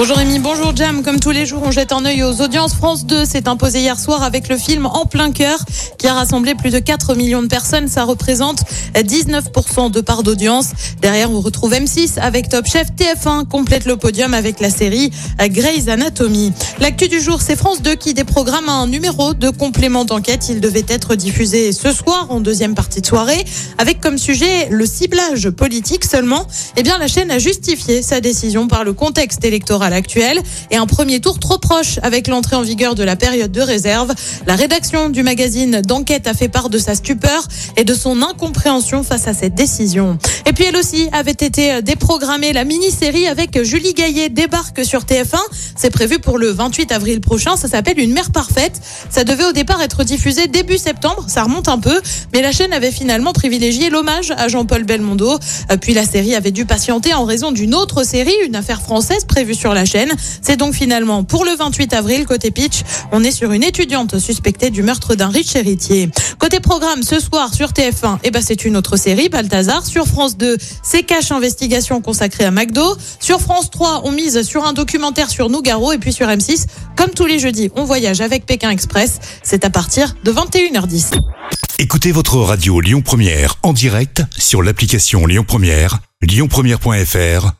Bonjour Rémi, bonjour Jam. Comme tous les jours, on jette un œil aux audiences. France 2 s'est imposé hier soir avec le film En plein cœur qui a rassemblé plus de 4 millions de personnes. Ça représente 19% de part d'audience. Derrière, on retrouve M6 avec Top Chef. TF1 complète le podium avec la série Grey's Anatomy. L'actu du jour, c'est France 2 qui déprogramme un numéro de complément d'enquête. Il devait être diffusé ce soir en deuxième partie de soirée avec comme sujet le ciblage politique seulement. Eh bien, la chaîne a justifié sa décision par le contexte électoral actuel et un premier tour trop proche avec l'entrée en vigueur de la période de réserve. La rédaction du magazine d'enquête a fait part de sa stupeur et de son incompréhension face à cette décision. Et puis elle aussi avait été déprogrammée. La mini-série avec Julie Gaillet débarque sur TF1. C'est prévu pour le 28 avril prochain. Ça s'appelle Une mère parfaite. Ça devait au départ être diffusé début septembre. Ça remonte un peu. Mais la chaîne avait finalement privilégié l'hommage à Jean-Paul Belmondo. Puis la série avait dû patienter en raison d'une autre série, une affaire française prévue la chaîne. C'est donc finalement pour le 28 avril, côté pitch, on est sur une étudiante suspectée du meurtre d'un riche héritier. Côté programme, ce soir sur TF1, eh ben c'est une autre série, Balthazar. Sur France 2, c'est Cache Investigation consacrée à McDo. Sur France 3, on mise sur un documentaire sur Nougaro. Et puis sur M6, comme tous les jeudis, on voyage avec Pékin Express. C'est à partir de 21h10. Écoutez votre radio Lyon Première en direct sur l'application Lyon Première, lyonpremière.fr